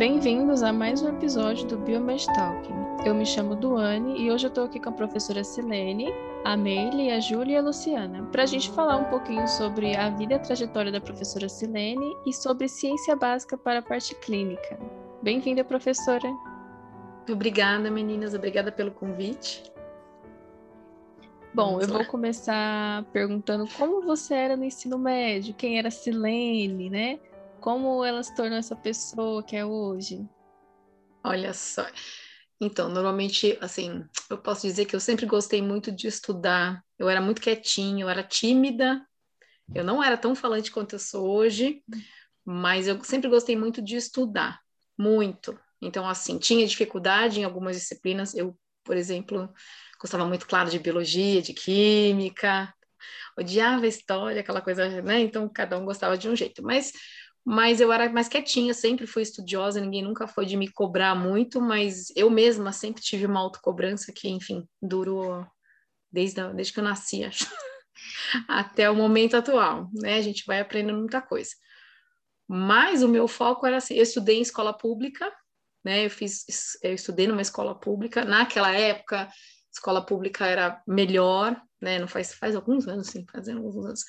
Bem-vindos a mais um episódio do Biomed Talking. Eu me chamo Duane e hoje eu estou aqui com a professora Silene, a Meile, a Júlia e a Luciana, para a gente falar um pouquinho sobre a vida e a trajetória da professora Silene e sobre ciência básica para a parte clínica. Bem-vinda, professora. Obrigada, meninas. Obrigada pelo convite. Bom, Vamos eu lá. vou começar perguntando como você era no ensino médio, quem era Silene, né? Como ela se tornou essa pessoa que é hoje? Olha só. Então, normalmente, assim, eu posso dizer que eu sempre gostei muito de estudar. Eu era muito quietinha, eu era tímida. Eu não era tão falante quanto eu sou hoje, mas eu sempre gostei muito de estudar, muito. Então, assim, tinha dificuldade em algumas disciplinas. Eu, por exemplo, gostava muito, claro, de biologia, de química, odiava história, aquela coisa, né? Então, cada um gostava de um jeito. Mas mas eu era mais quietinha, sempre fui estudiosa, ninguém nunca foi de me cobrar muito, mas eu mesma sempre tive uma autocobrança que, enfim, durou desde, desde que eu nasci, acho, até o momento atual, né? A gente vai aprendendo muita coisa. Mas o meu foco era assim, eu estudei em escola pública, né? Eu fiz, eu estudei numa escola pública. Naquela época, escola pública era melhor, né? Não faz faz alguns anos, sim, fazendo alguns anos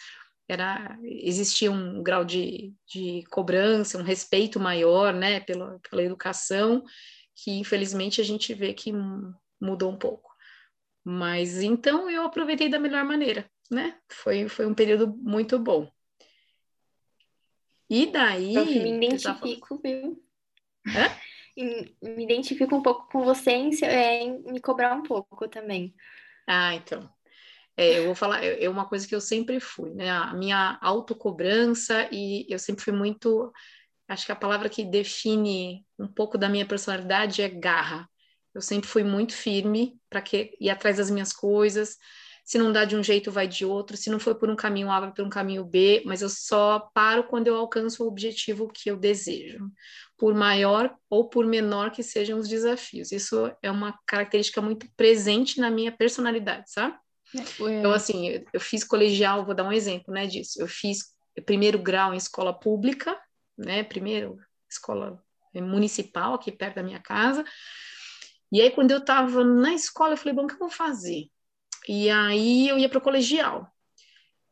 era existia um grau de, de cobrança, um respeito maior, né, pela, pela educação, que infelizmente a gente vê que mudou um pouco. Mas então eu aproveitei da melhor maneira, né? Foi, foi um período muito bom. E daí. Eu me identifico, viu? Hã? Me identifico um pouco com você em, em me cobrar um pouco também. Ah, então. É, eu vou falar, é, é uma coisa que eu sempre fui, né? A minha autocobrança e eu sempre fui muito. Acho que a palavra que define um pouco da minha personalidade é garra. Eu sempre fui muito firme para que ir atrás das minhas coisas. Se não dá de um jeito, vai de outro. Se não for por um caminho A, vai por um caminho B. Mas eu só paro quando eu alcanço o objetivo que eu desejo, por maior ou por menor que sejam os desafios. Isso é uma característica muito presente na minha personalidade, sabe? Então, assim, eu fiz colegial, vou dar um exemplo, né, disso. Eu fiz primeiro grau em escola pública, né, primeiro escola municipal aqui perto da minha casa. E aí, quando eu estava na escola, eu falei, bom, o que eu vou fazer? E aí, eu ia para o colegial.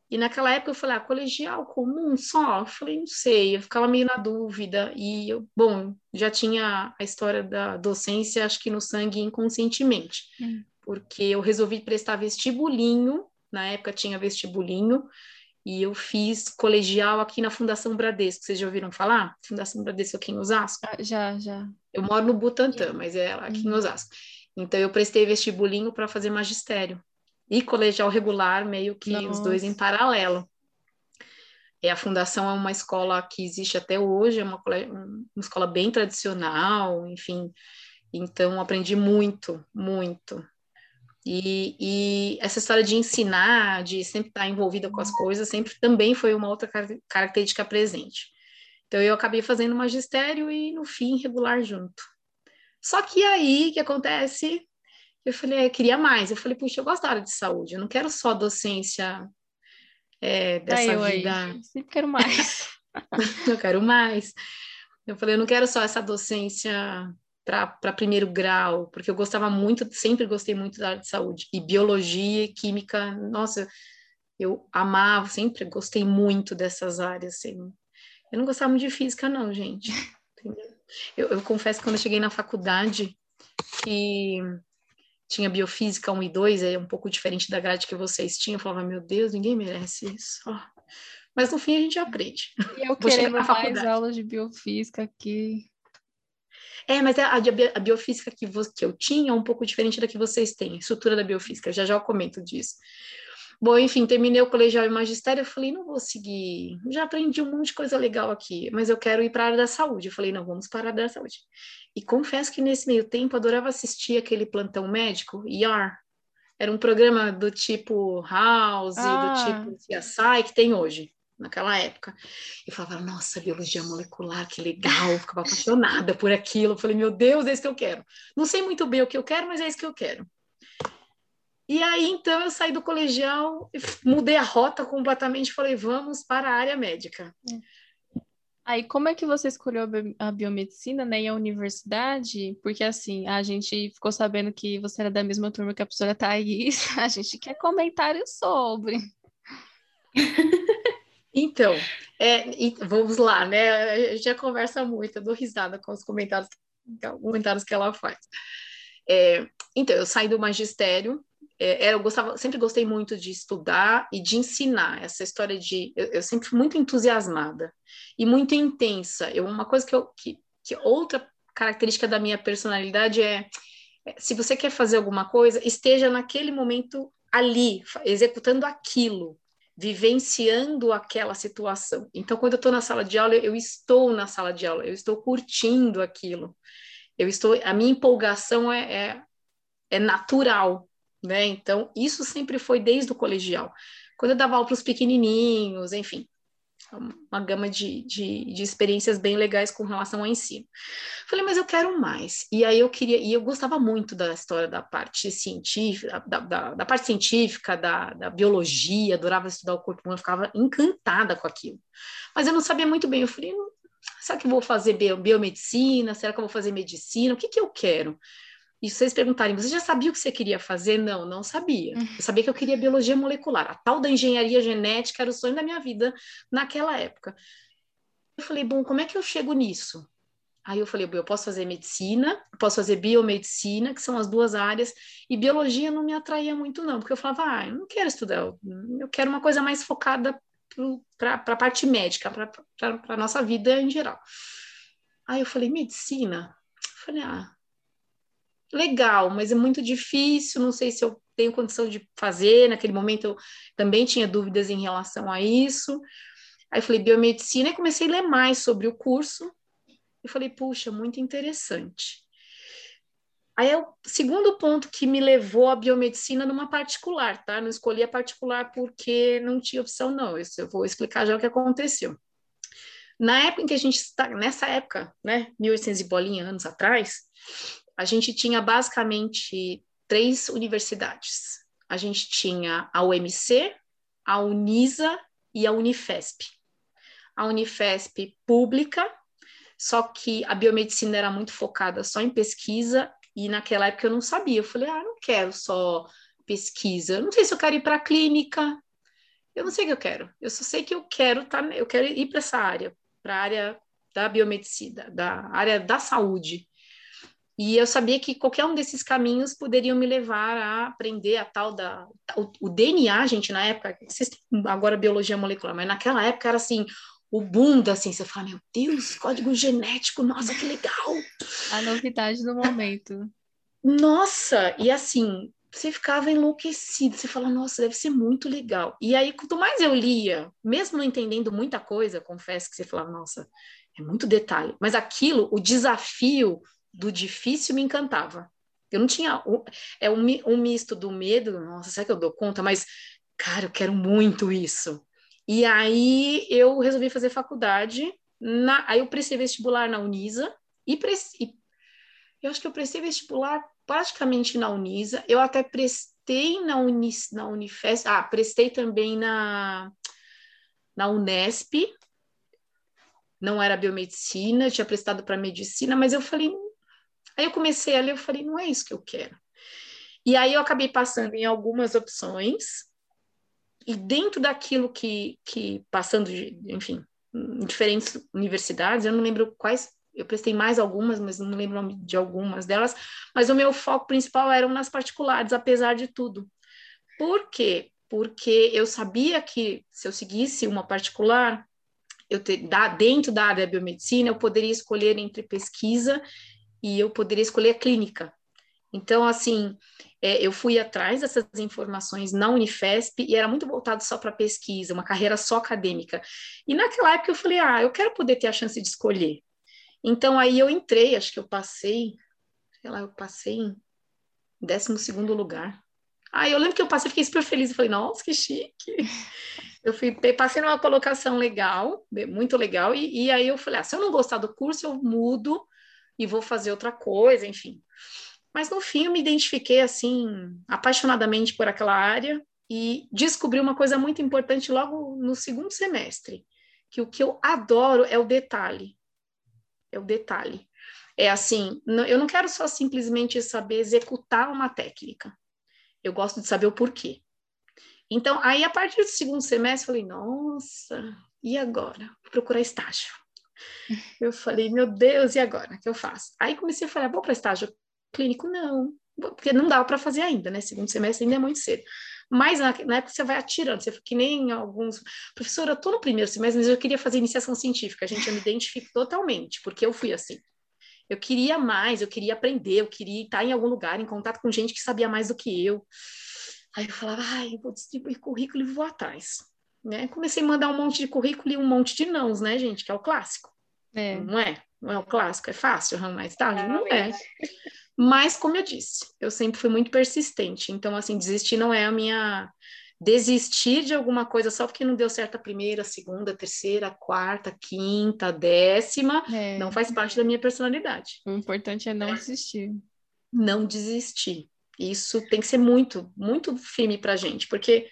E naquela época, eu falei, ah, colegial comum só? Eu falei, não sei, eu ficava meio na dúvida. E, eu, bom, já tinha a história da docência, acho que no sangue inconscientemente. Hum porque eu resolvi prestar vestibulinho, na época tinha vestibulinho, e eu fiz colegial aqui na Fundação Bradesco. Vocês já ouviram falar? Fundação Bradesco aqui em Osasco? Ah, já, já. Eu moro no Butantã, mas é aqui uhum. em Osasco. Então eu prestei vestibulinho para fazer magistério. E colegial regular, meio que Nossa. os dois em paralelo. É, a fundação é uma escola que existe até hoje, é uma, uma escola bem tradicional, enfim. Então, aprendi muito, muito. E, e, essa história de ensinar, de sempre estar envolvida com as coisas, sempre também foi uma outra característica presente. Então, eu acabei fazendo magistério e, no fim, regular junto. Só que aí, que acontece? Eu falei, eu é, queria mais. Eu falei, puxa, eu gosto da área de saúde, eu não quero só docência é, dessa eu vida. Aí, sempre quero mais. eu quero mais. Eu falei, eu não quero só essa docência para primeiro grau, porque eu gostava muito, sempre gostei muito da área de saúde. E biologia, química, nossa, eu amava, sempre gostei muito dessas áreas. Assim. Eu não gostava muito de física, não, gente. Eu, eu, confesso que quando eu cheguei na faculdade, que tinha biofísica 1 e 2, é um pouco diferente da grade que vocês tinham, eu falava, meu Deus, ninguém merece isso. Mas no fim a gente aprende. E eu querendo mais aulas de biofísica aqui. É, mas a, a biofísica que, que eu tinha é um pouco diferente da que vocês têm, estrutura da biofísica, já já eu comento disso. Bom, enfim, terminei o colegial e magistério, eu falei, não vou seguir, já aprendi um monte de coisa legal aqui, mas eu quero ir para a área da saúde. Eu falei, não, vamos para a área da saúde. E confesso que nesse meio tempo adorava assistir aquele plantão médico, ER. Era um programa do tipo House, ah. do tipo CSI, que tem hoje naquela época. Eu falava, nossa, biologia molecular, que legal, eu ficava apaixonada por aquilo. Eu falei, meu Deus, é isso que eu quero. Não sei muito bem o que eu quero, mas é isso que eu quero. E aí, então, eu saí do colegial, mudei a rota completamente, falei, vamos para a área médica. Aí, como é que você escolheu a biomedicina, né, e a universidade? Porque, assim, a gente ficou sabendo que você era da mesma turma que a professora Thaís, a gente quer comentários sobre. Então, é, vamos lá, né? A gente já conversa muito, eu dou risada com os comentários, comentários que ela faz. É, então, eu saí do magistério, é, eu gostava, sempre gostei muito de estudar e de ensinar. Essa história de, eu, eu sempre fui muito entusiasmada e muito intensa. Eu, uma coisa que eu, que, que outra característica da minha personalidade é, é, se você quer fazer alguma coisa, esteja naquele momento ali, executando aquilo, vivenciando aquela situação. Então, quando eu estou na sala de aula, eu estou na sala de aula, eu estou curtindo aquilo. Eu estou, a minha empolgação é, é, é natural, né? Então, isso sempre foi desde o colegial. Quando eu dava aula para os pequenininhos, enfim, uma gama de, de, de, experiências bem legais com relação ao ensino. Falei, mas eu quero mais. E aí eu queria, e eu gostava muito da história da parte científica, da, da, da parte científica, da, da, biologia, adorava estudar o corpo humano, ficava encantada com aquilo. Mas eu não sabia muito bem, eu falei, será que vou fazer biomedicina? Será que eu vou fazer medicina? O que, que eu quero? E vocês perguntarem, você já sabia o que você queria fazer? Não, não sabia. Uhum. Eu sabia que eu queria biologia molecular. A tal da engenharia genética era o sonho da minha vida naquela época. Eu falei, bom, como é que eu chego nisso? Aí eu falei, eu posso fazer medicina, posso fazer biomedicina, que são as duas áreas, e biologia não me atraía muito, não, porque eu falava, ah, eu não quero estudar, eu quero uma coisa mais focada para a parte médica, para a nossa vida em geral. Aí eu falei, medicina? Eu falei, ah, legal, mas é muito difícil, não sei se eu tenho condição de fazer. Naquele momento eu também tinha dúvidas em relação a isso. Aí falei biomedicina e comecei a ler mais sobre o curso. E falei, puxa, muito interessante. Aí é o segundo ponto que me levou à biomedicina numa particular, tá? Não escolhi a particular porque não tinha opção, não. Isso eu vou explicar já o que aconteceu. Na época em que a gente está, nessa época, né, 1800 e bolinha anos atrás, a gente tinha basicamente três universidades. A gente tinha a UMC, a Unisa e a Unifesp. A Unifesp pública, só que a biomedicina era muito focada só em pesquisa e naquela época eu não sabia. Eu falei, ah, não quero só pesquisa. Eu não sei se eu quero ir para a clínica. Eu não sei o que eu quero. Eu só sei que eu quero tá, eu quero ir para essa área, para a área da biomedicina, da área da saúde. E eu sabia que qualquer um desses caminhos poderiam me levar a aprender a tal da. O, o DNA, gente, na época, vocês têm agora biologia molecular, mas naquela época era assim, o boom assim, você fala, meu Deus, código genético, nossa, que legal! A novidade do momento. Nossa, e assim, você ficava enlouquecido, você fala, nossa, deve ser muito legal. E aí, quanto mais eu lia, mesmo não entendendo muita coisa, confesso que você falava, nossa, é muito detalhe, mas aquilo, o desafio do difícil me encantava. Eu não tinha. É um, um misto do medo, nossa, será que eu dou conta? Mas, cara, eu quero muito isso. E aí eu resolvi fazer faculdade. Na, aí eu prestei vestibular na Unisa e, e eu acho que eu prestei vestibular praticamente na Unisa. Eu até prestei na, Unis, na Unifesp, ah, prestei também na, na Unesp. Não era biomedicina, tinha prestado para medicina, mas eu falei, Aí eu comecei a ler, eu falei, não é isso que eu quero. E aí eu acabei passando em algumas opções, e dentro daquilo que, que passando, de, enfim, em diferentes universidades, eu não lembro quais, eu prestei mais algumas, mas não lembro de algumas delas, mas o meu foco principal eram nas particulares, apesar de tudo. Por quê? Porque eu sabia que se eu seguisse uma particular, eu ter, da, dentro da área da biomedicina, eu poderia escolher entre pesquisa e eu poderia escolher a clínica. Então, assim, é, eu fui atrás dessas informações na Unifesp e era muito voltado só para pesquisa, uma carreira só acadêmica. E naquela época eu falei, ah, eu quero poder ter a chance de escolher. Então, aí eu entrei, acho que eu passei, sei lá, eu passei em 12 lugar. Aí eu lembro que eu passei, fiquei super feliz, eu falei, nossa, que chique. Eu fui, passei numa colocação legal, muito legal, e, e aí eu falei, ah, se eu não gostar do curso, eu mudo e vou fazer outra coisa, enfim. Mas no fim eu me identifiquei assim apaixonadamente por aquela área e descobri uma coisa muito importante logo no segundo semestre. que o que eu adoro é o detalhe. É o detalhe. É assim, eu não quero só simplesmente saber executar uma técnica. Eu gosto de saber o porquê. Então, aí a partir do segundo semestre, eu falei, nossa, e agora? Vou procurar estágio. Eu falei, meu Deus, e agora? O que eu faço? Aí comecei a falar, vou para estágio clínico? Não, porque não dá para fazer ainda, né? Segundo semestre ainda é muito cedo. Mas na, na época você vai atirando, você que nem alguns. Professora, eu estou no primeiro semestre, mas eu queria fazer iniciação científica. Gente, eu me identifico totalmente, porque eu fui assim. Eu queria mais, eu queria aprender, eu queria estar em algum lugar, em contato com gente que sabia mais do que eu. Aí eu falava, ai, eu vou distribuir currículo e vou atrás. Né? Comecei a mandar um monte de currículo e um monte de nãos, né, gente? Que é o clássico. É. Não é? Não é o clássico? É fácil arrumar estágio? Não é. Mas, como eu disse, eu sempre fui muito persistente. Então, assim, desistir não é a minha. Desistir de alguma coisa só porque não deu certo a primeira, segunda, terceira, quarta, quinta, décima, é. não faz parte da minha personalidade. O importante é não desistir. Não desistir. Isso tem que ser muito, muito firme para gente, porque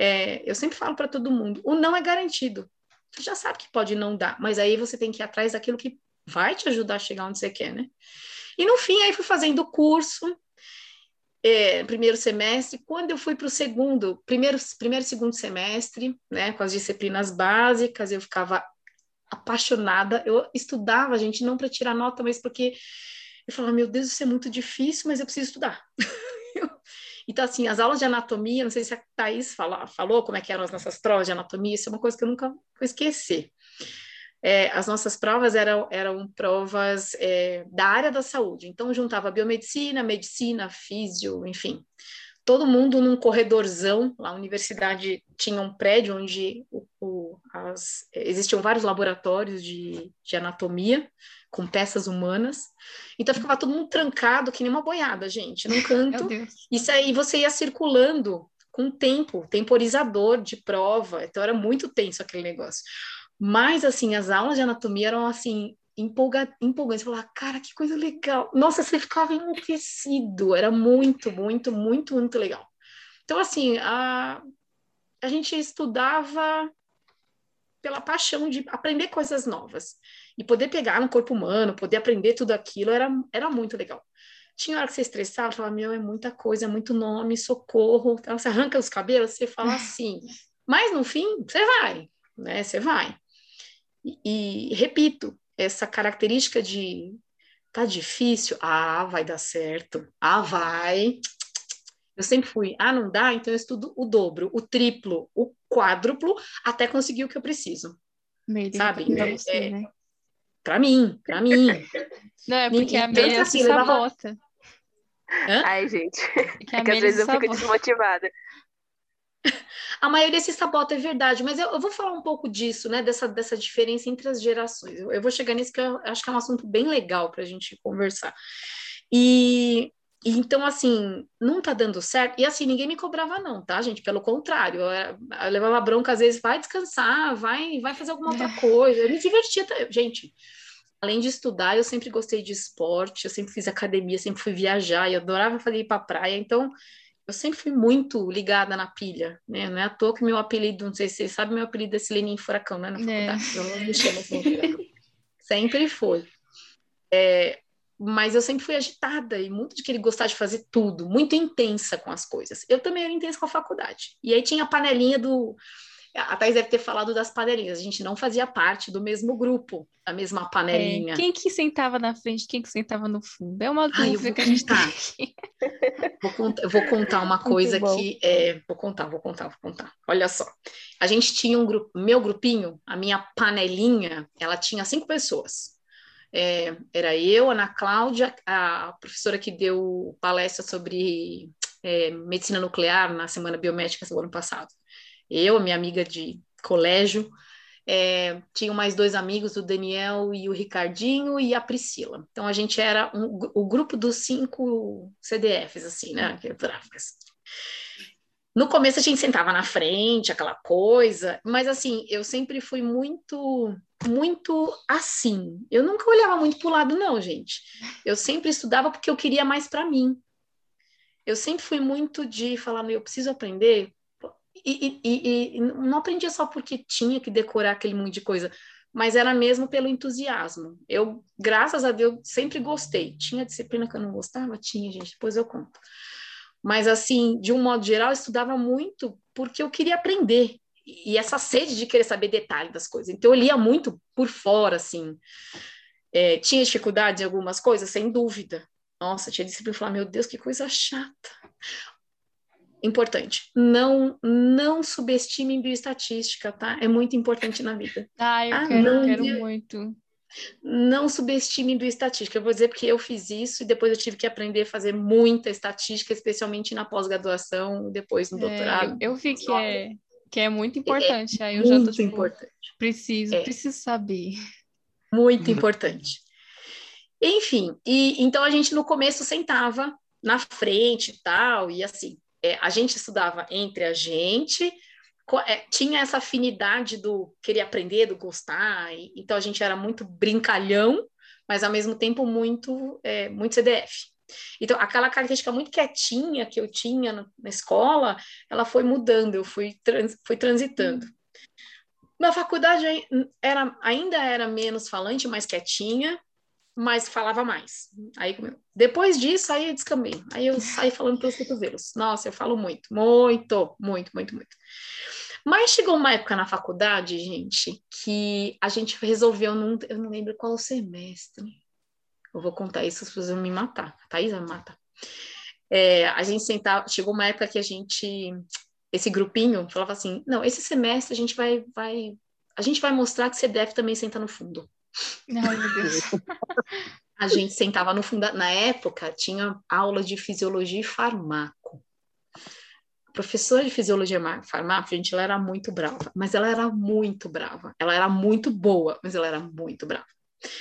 é, eu sempre falo para todo mundo: o não é garantido. Você já sabe que pode não dar, mas aí você tem que ir atrás daquilo que vai te ajudar a chegar onde você quer, né? E no fim, aí fui fazendo o curso, é, primeiro semestre. Quando eu fui para o segundo, primeiro, primeiro segundo semestre, né, com as disciplinas básicas, eu ficava apaixonada. Eu estudava, gente, não para tirar nota, mas porque eu falava, meu Deus, isso é muito difícil, mas eu preciso estudar. Então, assim, as aulas de anatomia, não sei se a Thais fala, falou como é que eram as nossas provas de anatomia, isso é uma coisa que eu nunca vou esquecer. É, as nossas provas eram, eram provas é, da área da saúde, então juntava biomedicina, medicina, físio, enfim, todo mundo num corredorzão. A universidade tinha um prédio onde o, o, as, existiam vários laboratórios de, de anatomia com peças humanas. Então ficava todo mundo trancado, que nem uma boiada, gente, num canto. Isso aí você ia circulando com tempo, temporizador de prova. Então era muito tenso aquele negócio. Mas assim, as aulas de anatomia eram assim empolga, empolgante. Você falava, cara, que coisa legal. Nossa, você ficava enlouquecido. Era muito, muito, muito, muito legal. Então, assim, a, a gente estudava pela paixão de aprender coisas novas. E poder pegar no corpo humano, poder aprender tudo aquilo, era, era muito legal. Tinha hora que você estressava, falava, meu, é muita coisa, é muito nome, socorro. Então, você arranca os cabelos, você fala assim. Mas, no fim, você vai, né? Você vai. E, e repito, essa característica de tá difícil, ah, vai dar certo, ah, vai. Eu sempre fui, ah, não dá, então eu estudo o dobro, o triplo, o quádruplo, até conseguir o que eu preciso. Meio sabe? É, você, é, né? Pra mim, pra mim. Não, é porque a Amélia assim, se sabota. Hã? Ai, gente. É, é que às vezes eu fico desmotivada. A maioria se sabota, é verdade, mas eu, eu, vou falar um pouco disso, né? Dessa, dessa diferença entre as gerações. Eu, eu vou chegar nisso que eu acho que é um assunto bem legal para a gente conversar. E, e, então, assim, não tá dando certo. E assim, ninguém me cobrava, não, tá, gente? Pelo contrário, eu, eu levava bronca, às vezes, vai descansar, vai, vai fazer alguma outra é. coisa. Eu me divertia, gente além de estudar, eu sempre gostei de esporte, eu sempre fiz academia, sempre fui viajar, eu adorava fazer ir para praia, então eu sempre fui muito ligada na pilha, né? Não é à toa que meu apelido, não sei se vocês sabem, meu apelido é Silene Furacão, né? Na é. faculdade. É. Eu não me chamo assim. sempre foi. É, mas eu sempre fui agitada e muito de querer gostar de fazer tudo, muito intensa com as coisas. Eu também era intensa com a faculdade. E aí tinha a panelinha do a Thais deve ter falado das panelinhas. A gente não fazia parte do mesmo grupo, da mesma panelinha. É, quem que sentava na frente, quem que sentava no fundo? É uma dúvida Ai, que a gente tem vou contar, vou contar uma coisa que é, vou contar, vou contar, vou contar. Olha só, a gente tinha um grupo, meu grupinho, a minha panelinha, ela tinha cinco pessoas. É, era eu, Ana Cláudia, a professora que deu palestra sobre é, medicina nuclear na semana biomédica do ano passado eu, minha amiga de colégio, é, tinham mais dois amigos, o Daniel e o Ricardinho e a Priscila. Então a gente era um, o grupo dos cinco CDFs, assim, né? No começo a gente sentava na frente, aquela coisa, mas assim, eu sempre fui muito, muito assim. Eu nunca olhava muito para o lado, não, gente. Eu sempre estudava porque eu queria mais para mim. Eu sempre fui muito de falar, eu preciso aprender E, e, e, não aprendia só porque tinha que decorar aquele monte de coisa, mas era mesmo pelo entusiasmo. Eu, graças a Deus, sempre gostei. Tinha disciplina que eu não gostava? Tinha, gente, depois eu conto. Mas, assim, de um modo geral, eu estudava muito porque eu queria aprender. E essa sede de querer saber detalhe das coisas. Então, eu lia muito por fora, assim. É, tinha dificuldade em algumas coisas, sem dúvida. Nossa, tinha disciplina e falar, meu Deus, que coisa chata importante. Não não subestimem bioestatística, tá? É muito importante na vida. Ah, eu ah, quero, não, quero muito. Não subestimem bioestatística. Eu vou dizer porque eu fiz isso e depois eu tive que aprender a fazer muita estatística, especialmente na pós-graduação, depois no é, doutorado. Eu vi que é, que é muito importante. É Aí eu já tô tipo, importante. preciso, é. preciso saber. Muito importante. Enfim, e então a gente no começo sentava na frente e tal, e assim, é, a gente estudava entre a gente, é, tinha essa afinidade do querer aprender, do gostar, e, então a gente era muito brincalhão, mas ao mesmo tempo muito, é, muito CDF. Então, aquela característica muito quietinha que eu tinha no, na escola, ela foi mudando, eu fui, trans, fui transitando. Na faculdade era, ainda era menos falante, mais quietinha, mas falava mais. Aí, depois disso, aí eu descambei. Aí eu saí falando pelos cotovelos. Nossa, eu falo muito, muito, muito, muito, muito. Mas chegou uma época na faculdade, gente, que a gente resolveu, num, eu não lembro qual semestre. Eu vou contar isso, se vocês vão me matar. A Thaís vai me matar. É, a gente sentava, chegou uma época que a gente, esse grupinho, falava assim: não, esse semestre a gente vai, vai, a gente vai mostrar que você deve também sentar no fundo. Ai, meu Deus. A gente sentava no fundo. Na época, tinha aula de fisiologia e farmaco. A professora de fisiologia e farmaco, gente, ela era muito brava, mas ela era muito brava. Ela era muito boa, mas ela era muito brava.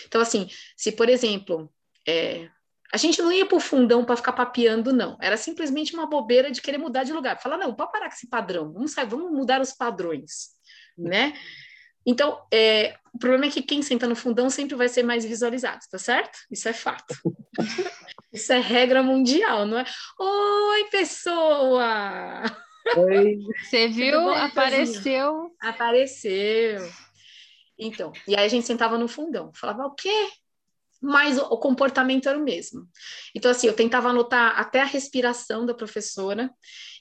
Então, assim, se, por exemplo, é, a gente não ia para o fundão para ficar papeando, não. Era simplesmente uma bobeira de querer mudar de lugar. Falar, não, pode parar com esse padrão, vamos, sair, vamos mudar os padrões, né? Então, é, o problema é que quem senta no fundão sempre vai ser mais visualizado, tá certo? Isso é fato. Isso é regra mundial, não é? Oi, pessoa! Oi. Você viu? Bom, Apareceu. Apareceu. Então, e aí a gente sentava no fundão, falava o quê? Mas o, o comportamento era o mesmo. Então, assim, eu tentava anotar até a respiração da professora.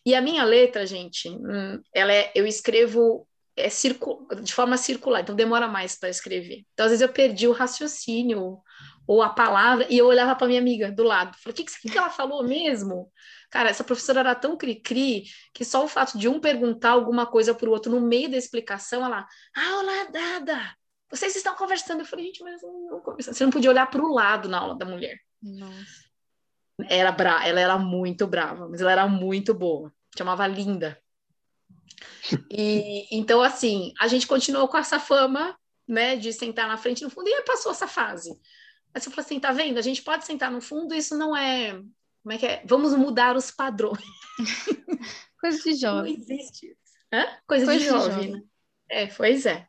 E a minha letra, gente, hum, ela é, eu escrevo é circu de forma circular, então demora mais para escrever. Então, às vezes, eu perdi o raciocínio ou a palavra e eu olhava para minha amiga do lado. Falei, o que, que, que ela falou mesmo? Cara, essa professora era tão cri-cri que só o fato de um perguntar alguma coisa para o outro no meio da explicação, ela, aula dada, vocês estão conversando. Eu falei, gente, mas não conversando. Você não podia olhar para o lado na aula da mulher. Nossa. Era bra... Ela era muito brava, mas ela era muito boa. Chamava Linda. E então, assim, a gente continuou com essa fama, né, de sentar na frente no fundo, e aí passou essa fase. Aí você falou assim, tá vendo? A gente pode sentar no fundo, isso não é. Como é que é? Vamos mudar os padrões. Coisa de jovem. Não existe. Hã? Coisa, Coisa de, de jovem, jovem, né? É, pois é.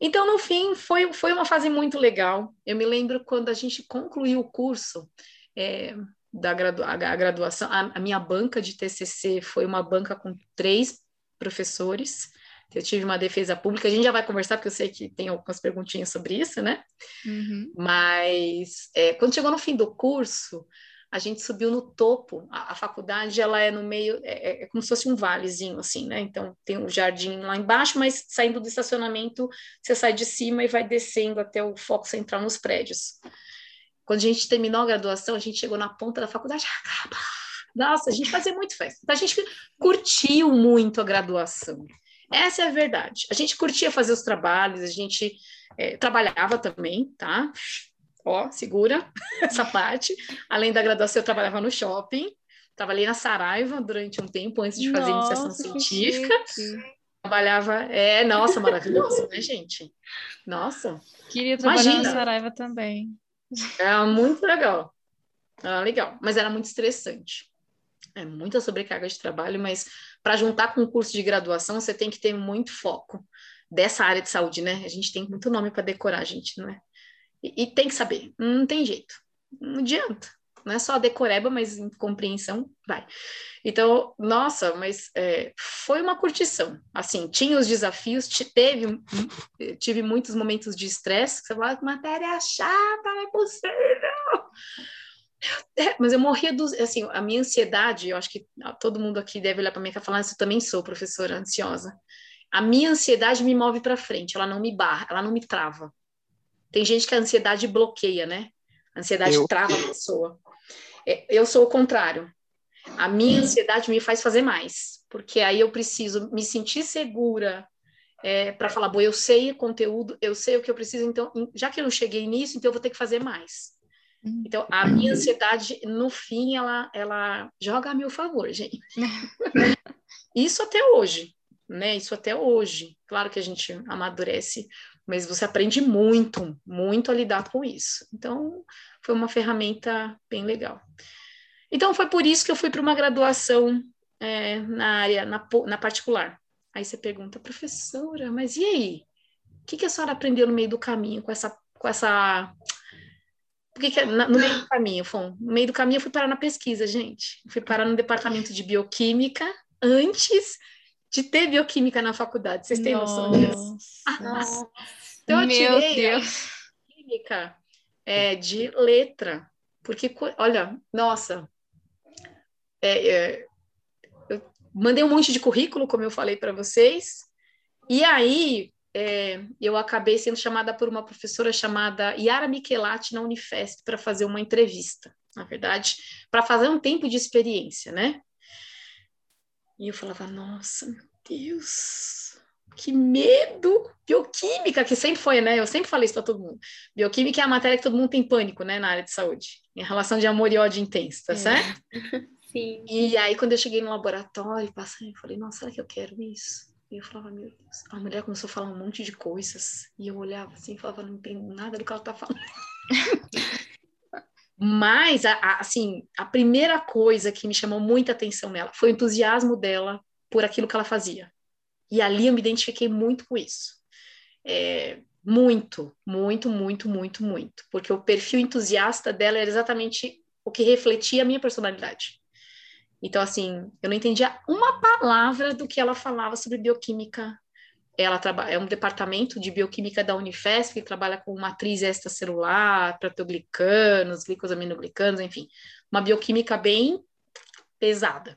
Então, no fim, foi, foi uma fase muito legal. Eu me lembro quando a gente concluiu o curso é, da gradua a graduação, a, a, minha banca de TCC foi uma banca com três professores. Eu tive uma defesa pública, a gente já vai conversar, porque eu sei que tem algumas perguntinhas sobre isso, né? Uhum. Mas é, quando chegou no fim do curso, a gente subiu no topo. A, a faculdade, ela é no meio, é, é, é, como se fosse um valezinho, assim, né? Então, tem um jardim lá embaixo, mas saindo do estacionamento, você sai de cima e vai descendo até o foco central nos prédios. Quando a gente terminou a graduação, a gente chegou na ponta da faculdade, acaba nossa, a gente fazia muito festa. A gente curtiu muito a graduação. Essa é a verdade. A gente curtia fazer os trabalhos, a gente é, trabalhava também, tá? Ó, segura essa parte. Além da graduação, eu trabalhava no shopping. Trabalhei na Saraiva durante um tempo antes de fazer nossa, iniciação científica. Trabalhava, é, nossa, maravilhoso, né, gente? Nossa. Queria trabalhar Imagina. na Saraiva também. Era muito legal. Era legal, mas era muito estressante. É muita sobrecarga de trabalho, mas para juntar com o curso de graduação, você tem que ter muito foco dessa área de saúde, né? A gente tem muito nome para decorar, gente, não é? E, e, tem que saber, não tem jeito, não adianta. não é só decoreba, mas em compreensão, vai. Então, nossa, mas é, foi uma curtição. Assim, tinha os desafios, teve, tive muitos momentos de estresse, você fala, matéria chata, não é possível. É, mas eu morria dos, assim, a minha ansiedade, eu acho que todo mundo aqui deve olhar para mim e falar, isso eu também sou professora ansiosa. A minha ansiedade me move para frente, ela não me barra, ela não me trava. Tem gente que a ansiedade bloqueia, né? A ansiedade eu... trava a pessoa. É, eu sou o contrário. A minha ansiedade me faz fazer mais, porque aí eu preciso me sentir segura é, para falar, bom, eu sei o conteúdo, eu sei o que eu preciso, então, já que eu não cheguei nisso, então eu vou ter que fazer mais. Então, a minha ansiedade, no fim, ela, ela joga a meu favor, gente. Isso até hoje, né? Isso até hoje. Claro que a gente amadurece, mas você aprende muito, muito a lidar com isso. Então, foi uma ferramenta bem legal. Então, foi por isso que eu fui para uma graduação é, na área, na, na particular. Aí você pergunta, professora, mas e aí? O que, que a senhora aprendeu no meio do caminho com essa, com essa por que, que no meio do caminho, Fon? No meio do caminho eu fui parar na pesquisa, gente. Eu fui parar no departamento de bioquímica antes de ter bioquímica na faculdade. Vocês têm noção disso? Nossa. então eu Meu tirei Deus. química é, de letra. Porque, olha, nossa, é, é, eu mandei um monte de currículo, como eu falei para vocês, e aí é, eu acabei sendo chamada por uma professora chamada Yara Michelati na Unifesp para fazer uma entrevista, na verdade, para fazer um tempo de experiência, né? E eu falava, nossa, meu Deus, que medo! Bioquímica, que sempre foi, né? Eu sempre falei isso para todo mundo. Bioquímica é a matéria que todo mundo tem pânico, né, na área de saúde, em relação de amor e ódio intenso, tá é. certo? Sim. E aí, quando eu cheguei no laboratório, passei, eu falei, nossa, será que eu quero isso? E eu falava, meu Deus. A mulher começou a falar um monte de coisas. E eu olhava assim e falava, não entendo nada do que ela tá falando. Mas, a, a, assim, a primeira coisa que me chamou muita atenção nela foi o entusiasmo dela por aquilo que ela fazia. E ali eu me identifiquei muito com isso. É, muito, muito, muito, muito, muito. Porque o perfil entusiasta dela era exatamente o que refletia a minha personalidade. Então, assim, eu não entendia uma palavra do que ela falava sobre bioquímica. Ela trabalha, é um departamento de bioquímica da Unifesp que trabalha com matriz extracelular, proteoglicanos, glicosaminoglicanos, enfim, uma bioquímica bem pesada.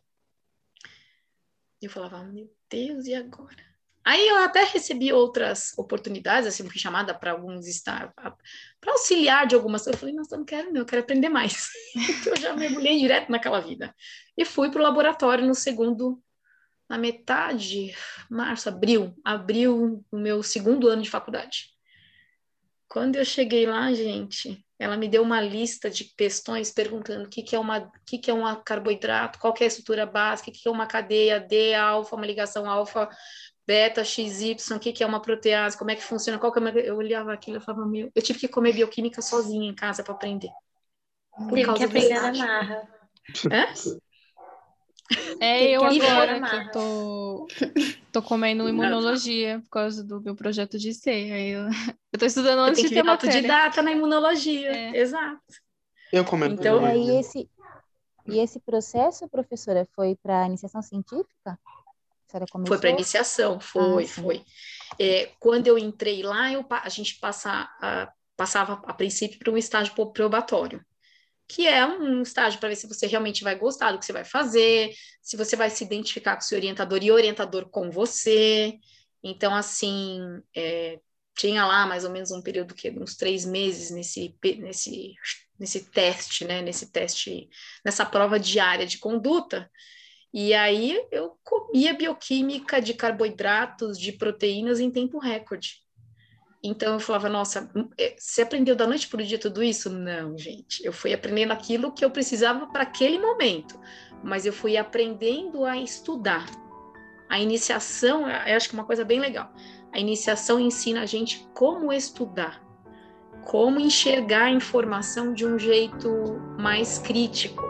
E eu falava, meu Deus, e agora? Aí eu até recebi outras oportunidades, assim, fui chamada para alguns estar para auxiliar de algumas coisas. Eu falei, nossa, eu não quero, não, eu quero aprender mais. então eu já mergulhei direto naquela vida. E fui para o laboratório no segundo, na metade, março, abril, abril, o meu segundo ano de faculdade. Quando eu cheguei lá, gente, ela me deu uma lista de questões perguntando o que, que é uma, o que, que é um carboidrato, qual é a estrutura básica, o que, que é uma cadeia D, alfa, uma ligação alfa beta, XY, o que, que é uma protease, como é que funciona, qual que é uma... Eu olhava aquilo e falava, meu, eu tive que comer bioquímica sozinha em casa para aprender. Por Teve que aprender na marra. É? É, eu agora que eu tô, tô comendo imunologia por causa do meu projeto de C. Aí eu, eu tô estudando antes de ter matéria. data na imunologia, é. exato. Eu comendo então, e esse E esse processo, professora, foi para iniciação científica? Foi para iniciação, foi, ah, foi. É, quando eu entrei lá, eu, a gente passa, a, passava a princípio para um estágio probatório, que é um estágio para ver se você realmente vai gostar do que você vai fazer, se você vai se identificar com o seu orientador e orientador com você. Então, assim, é, tinha lá mais ou menos um período que uns três meses nesse, nesse, nesse teste, né? Nesse teste, nessa prova diária de conduta. E aí eu comia bioquímica de carboidratos, de proteínas em tempo recorde. Então eu falava, nossa, é, você aprendeu da noite para o dia tudo isso? Não, gente. Eu fui aprendendo aquilo que eu precisava para aquele momento, mas eu fui aprendendo a estudar. A iniciação, eu acho que é uma coisa bem legal. A iniciação ensina a gente como estudar, como enxergar a informação de um jeito mais crítico,